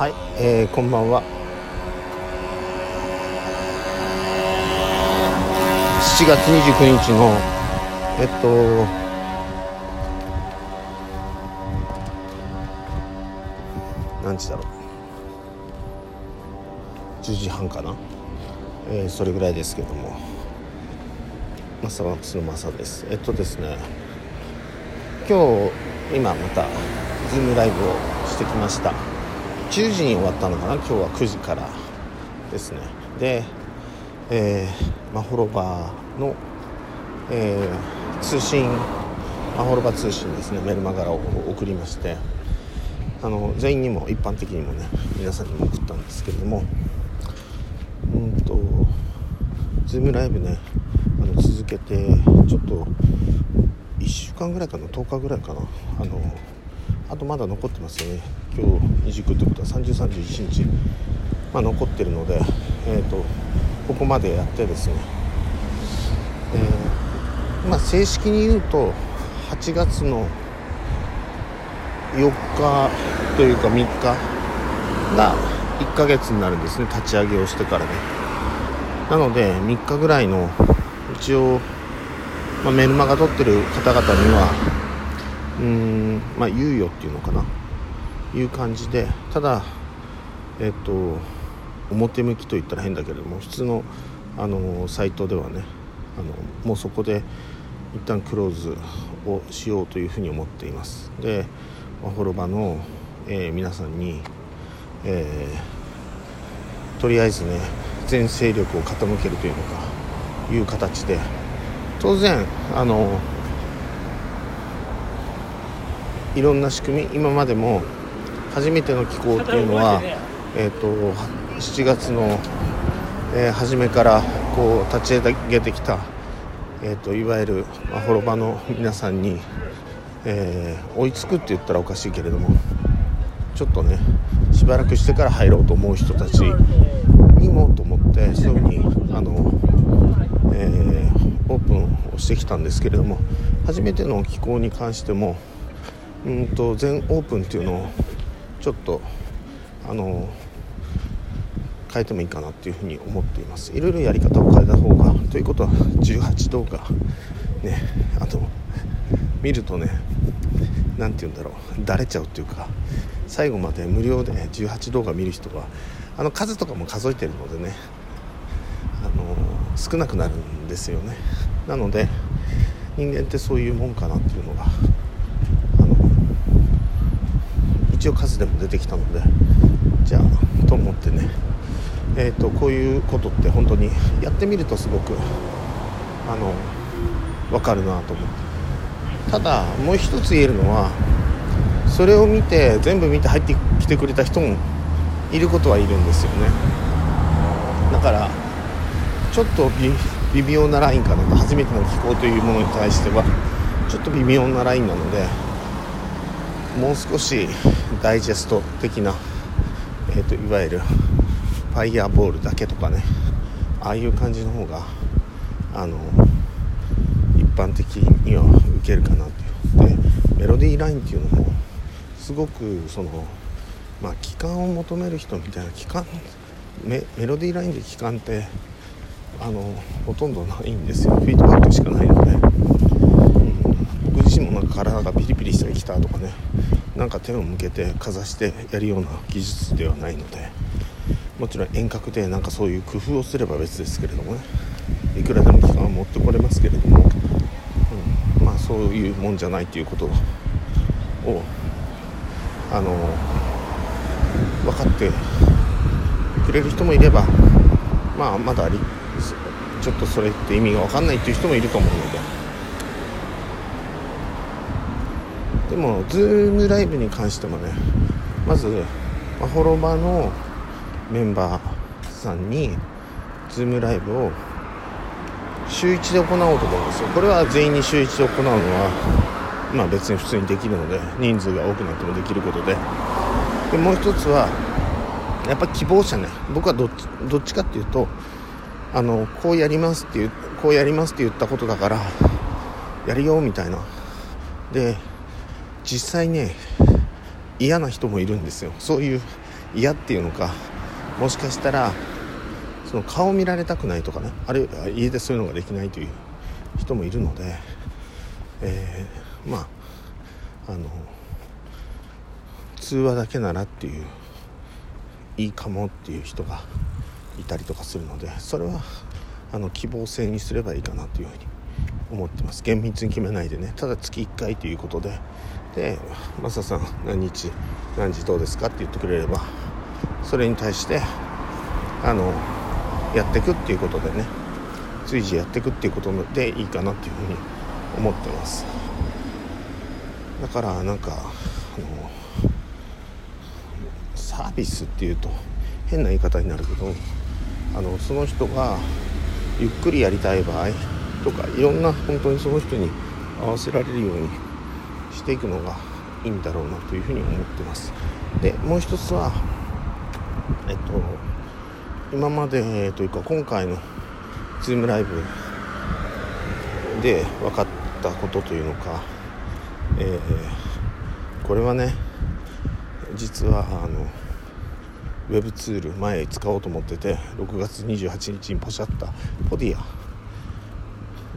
はい、えー、こんばんは。7月29日のえっと何時だろう。10時半かな、えー、それぐらいですけども。マサマックスのマサです。えっとですね。今日今またズームライブをしてきました。10時に終わったのかな？今日は9時からですね。で、えー、マホロバの、えー、通信マホロバ通信ですね。メルマガラを送りまして。あの全員にも一般的にもね皆さんにも送ったんですけれども。うんとズームライブねあの続けてちょっと1週間ぐらいかな？10日ぐらいかな？あのあとまだ残ってますよね。今日29ってことは3031日、まあ、残ってるので、えーと、ここまでやってですね、えー、まあ、正式に言うと8月の4日というか3日が1ヶ月になるんですね。立ち上げをしてからね。なので3日ぐらいの一応、まあ、メルマガ撮ってる方々にはうーんまあ猶予っていうのかな。いう感じでただえっと表向きと言ったら変だけれども普通のあのサイトではねあのもうそこで一旦クローズをしようというふうに思っています。でまホロバの、えー、皆さんに、えー、とりあえずね全勢力を傾けるというのかいう形で当然あのいろんな仕組み今までも初めての機構っていうのは、えーと、7月の、えー、初めからこう立ち上げてきた、えーと、いわゆる、まあ、滅場の皆さんに、えー、追いつくって言ったらおかしいけれどもちょっとねしばらくしてから入ろうと思う人たちにもと思ってそういうふうにあの、えー、オープンをしてきたんですけれども初めての機構に関してもうんと全オープンっていうのをちょっとあの変えてもいいかなっていうふうに思っています。いろいろやり方を変えた方がということは18動画ねあと見るとね何て言うんだろうだれちゃうっていうか最後まで無料で18動画見る人はあの数とかも数えてるのでねあの少なくなるんですよね。なので人間ってそういうもんかなっていうのが一応数でも出てきたのでじゃあと思ってね。えーと、こういうことって本当にやってみるとすごくあの分かるなと思って。ただもう一つ言えるのはそれを見て全部見て入ってきてくれた人もいることはいるんですよね。だからちょっと微妙なラインかなと初めての気候というものに対してはちょっと微妙なラインなのでもう少しダイジェスト的な、えーと、いわゆるファイヤーボールだけとかねああいう感じの方があの一般的には受けるかなっていう。でメロディーラインっていうのもすごくそのまあ期間を求める人みたいな期間メメロディーラインで期間ってあのほとんどないんですよ。フィードバックしかないので、うん、僕自身もなんか体がピリピリしてきたとかね。なんか手を向けてかざしてやるような技術ではないので。もちろん遠隔でなんかそういう工夫をすれば別ですけれどもね。いくらでも期間は持ってこれますけれども、うん、まあそういうもんじゃないということをあの分かってくれる人もいればまあまだありちょっとそれって意味が分かんないっていう人もいると思うので。でもズームライブに関してもねまずまホロバのメンバーさんにズームライブを週1で行おうと思うんですよ。これは全員に週1で行うのはまあ別に普通にできるので人数が多くなってもできることで。でもう一つはやっぱ希望者ね。僕はどっちどっちかっていうとあのこうやりますっていうこうやりますって言ったことだからやるよみたいな。で実際ね嫌な人もいるんですよ。そういう嫌っていうのかもしかしたらその顔見られたくないとかねあるいは家でそういうのができないという人もいるので、えー、まああの通話だけならっていういいかもっていう人がいたりとかするのでそれはあの希望性にすればいいかなというふうに思ってます。厳密に決めないでね。ただ月1回ということで。で「マサさん何日何時どうですか?」って言ってくれればそれに対してあのやっていくっていうことでね。随時やっていくっていうことでいいかなっていうふうに思ってます。だからなんかあのサービスっていうと変な言い方になるけどあのその人がゆっくりやりたい場合とかいろんな本当にその人に合わせられるようにしていくのがいいんだろうなというふうに思ってます。でもう一つはえっと今までというか今回の Zoom ライブで分かったことというのか、えー、これはね実はあのウェブツール前使おうと思ってて6月28日にポシャったポディア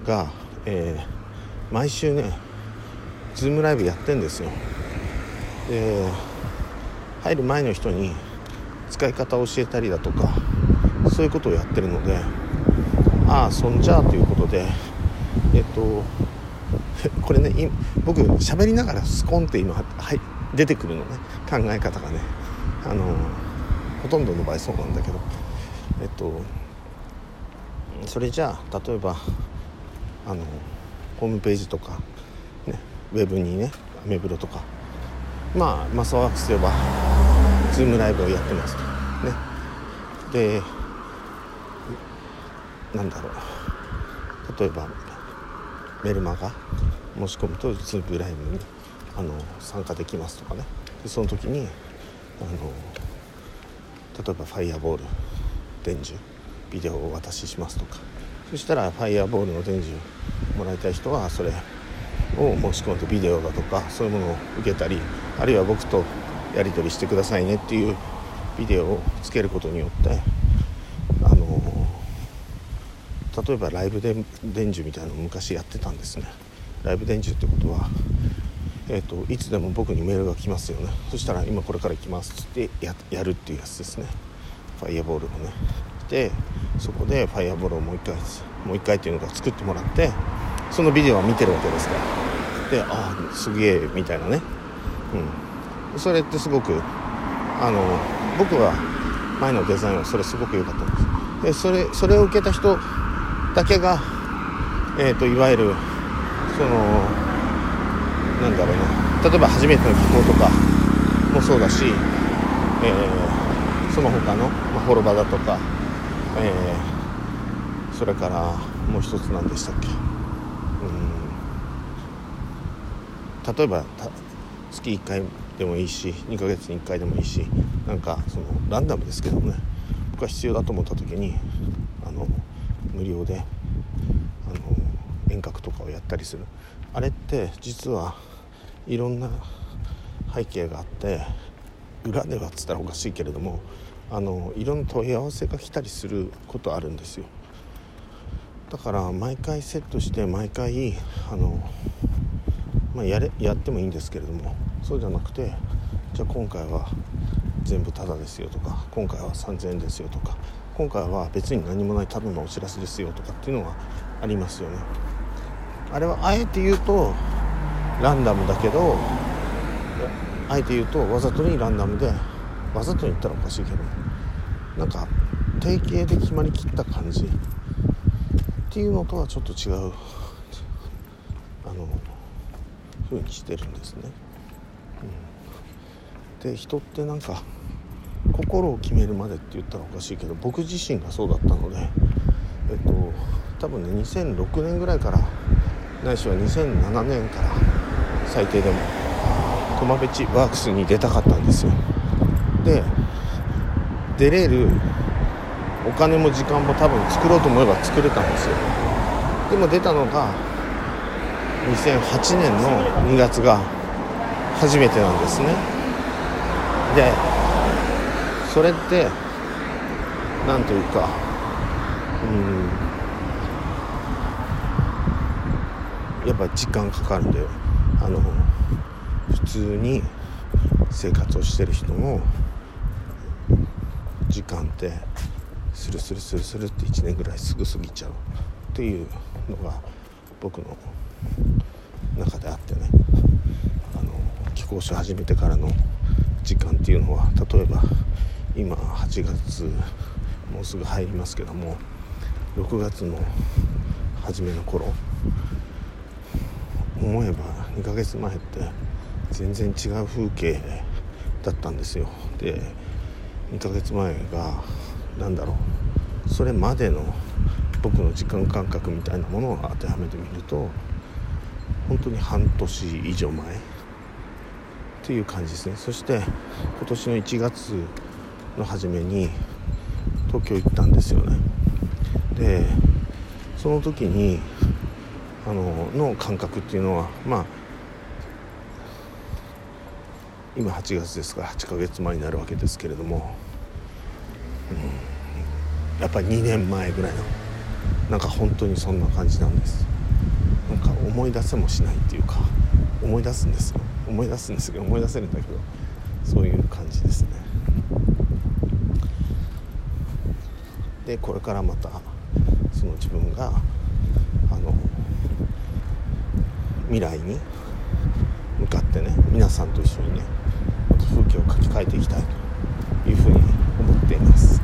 が、えー、毎週ねズームライブやってんですよ。で入る前の人に使い方を教えたりだとかそういうことをやってるのでああそんじゃあということでえっと これね僕喋りながらスコンって今、はい、出てくるのね考え方がね。あのほとんどの場合そうなんだけどえっとそれじゃあ例えばあのホームページとか、ね、ウェブにねアメブロとか。まあマスワークすればズームライブをやってますと。ね。でなんだろう。例えばメルマガ申し込むとズームライブにあの参加できますとかね。でその時にあの例えばファイアボール伝授ビデオをお渡ししますとか。そしたらファイアボールの伝授もらいたい人はそれを申し込んでビデオだとかそういうものを受けたりあるいは僕とやり取りしてくださいねっていうビデオをつけることによってあの例えばライブ伝授みたいなのを昔やってたんですね。ライブ伝授ってことはえーと、いつでも僕にメールが来ますよね。そしたら今これから来ますってややるっていうやつですね。ファイアボールをね。でそこでファイアボールをもう一回もう一回っていうのが作ってもらってそのビデオは見てるわけですから。でああすげえみたいなね。うん。それってすごくあの僕は前のデザインはそれすごく良かったんです。でそれそれを受けた人だけがえ、ー、といわゆるそのなんだろうな。例えば初めての気候とかもそうだし、えー、その他の、まあ、フォロバだとか、えー、それからもう一つ何でしたっけ。うん。例えば月1回でもいいし2ヶ月に1回でもいいしなんかそのランダムですけどね。僕は必要だと思った時にあの無料であの遠隔とかをやったりする。あれって実はいろんな背景があって裏ではっつったらおかしいけれどもあのいろんな問い合わせが来たりすることあるんですよ。だから毎回セットして毎回あの、まあ、やれやってもいいんですけれどもそうじゃなくてじゃあ今回は全部タダですよとか今回は3000円ですよとか今回は別に何もないただのお知らせですよとかっていうのはありますよね。あれはあえて言うとランダムだけどあえて言うとわざとにランダムでわざと言ったらおかしいけどなんか定型で決まりきった感じ。っていうのとはちょっと違うあの風にしてるんですね。うん、で人ってなんか心を決めるまでって言ったらおかしいけど僕自身がそうだったのでえっと多分ね2006年ぐらいからないしは2007年から最低でも駒べちワークスに出たかったんですよ。で出れるお金も時間も多分作ろうと思えば作れたんですよ。でも出たのが2008年の2月が初めてなんですね。でそれって何というかうんやっぱ時間かかるんであの普通に生活をしてる人の時間ってスルスルスルスルって1年ぐらいすぐ過ぎちゃうっていうのが僕の中であってね。あの寄稿書始めてからの時間っていうのは例えば今8月もうすぐ入りますけども6月の初めの頃思えば2ヶ月前って全然違う風景だったんですよ。で2ヶ月前が何だろう。それまでの僕の時間感覚みたいなものを当てはめてみると本当に半年以上前っていう感じですね。そして今年の1月の初めに東京行ったんですよね。でその時にあのの感覚っていうのはまあ今8月ですから8ヶ月前になるわけですけれども、うん、やっぱり2年前ぐらいのなんか本当にそんな感じなんです。なんか思い出せもしないっていうか思い出すんですよ。思い出すんですけど思い出せるんだけどそういう感じですね。でこれからまたその自分があの未来に向かってね皆さんと一緒にねまた風景を書き換えていきたいというふうに思っています。